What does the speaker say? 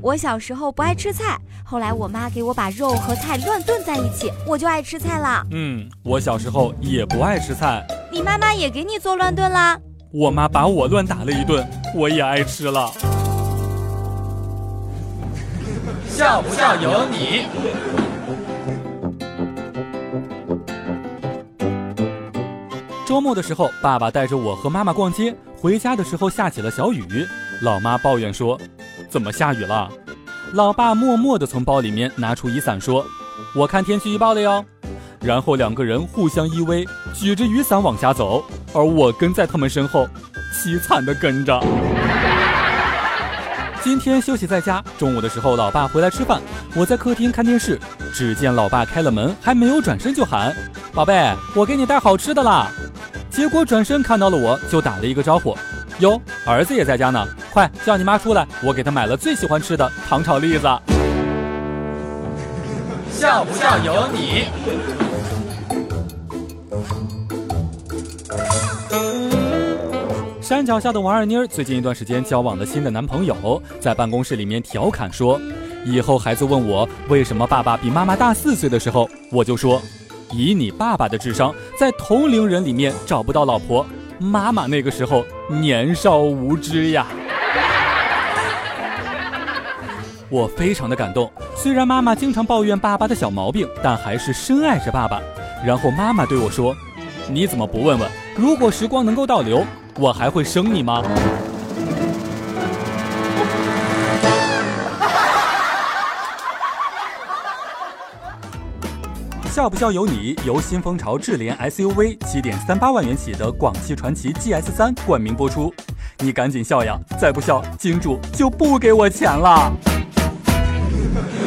我小时候不爱吃菜，后来我妈给我把肉和菜乱炖在一起，我就爱吃菜了。嗯，我小时候也不爱吃菜，你妈妈也给你做乱炖啦？我妈把我乱打了一顿，我也爱吃了。笑不笑由你。周末的时候，爸爸带着我和妈妈逛街，回家的时候下起了小雨。老妈抱怨说：“怎么下雨了？”老爸默默地从包里面拿出雨伞说：“我看天气预报了哟。”然后两个人互相依偎，举着雨伞往家走，而我跟在他们身后，凄惨地跟着。今天休息在家，中午的时候，老爸回来吃饭，我在客厅看电视，只见老爸开了门，还没有转身就喊：“宝贝，我给你带好吃的啦！”结果转身看到了我，就打了一个招呼：“哟，儿子也在家呢，快叫你妈出来，我给她买了最喜欢吃的糖炒栗子。”笑不笑由你。山脚下的王二妮儿最近一段时间交往了新的男朋友，在办公室里面调侃说：“以后孩子问我为什么爸爸比妈妈大四岁的时候，我就说，以你爸爸的智商，在同龄人里面找不到老婆，妈妈那个时候年少无知呀。”我非常的感动，虽然妈妈经常抱怨爸爸的小毛病，但还是深爱着爸爸。然后妈妈对我说：“你怎么不问问，如果时光能够倒流？”我还会生你吗？笑不笑由你。由新风潮智联 SUV 七点三八万元起的广汽传祺 GS 三冠名播出，你赶紧笑呀！再不笑，金主就不给我钱了。Thank you.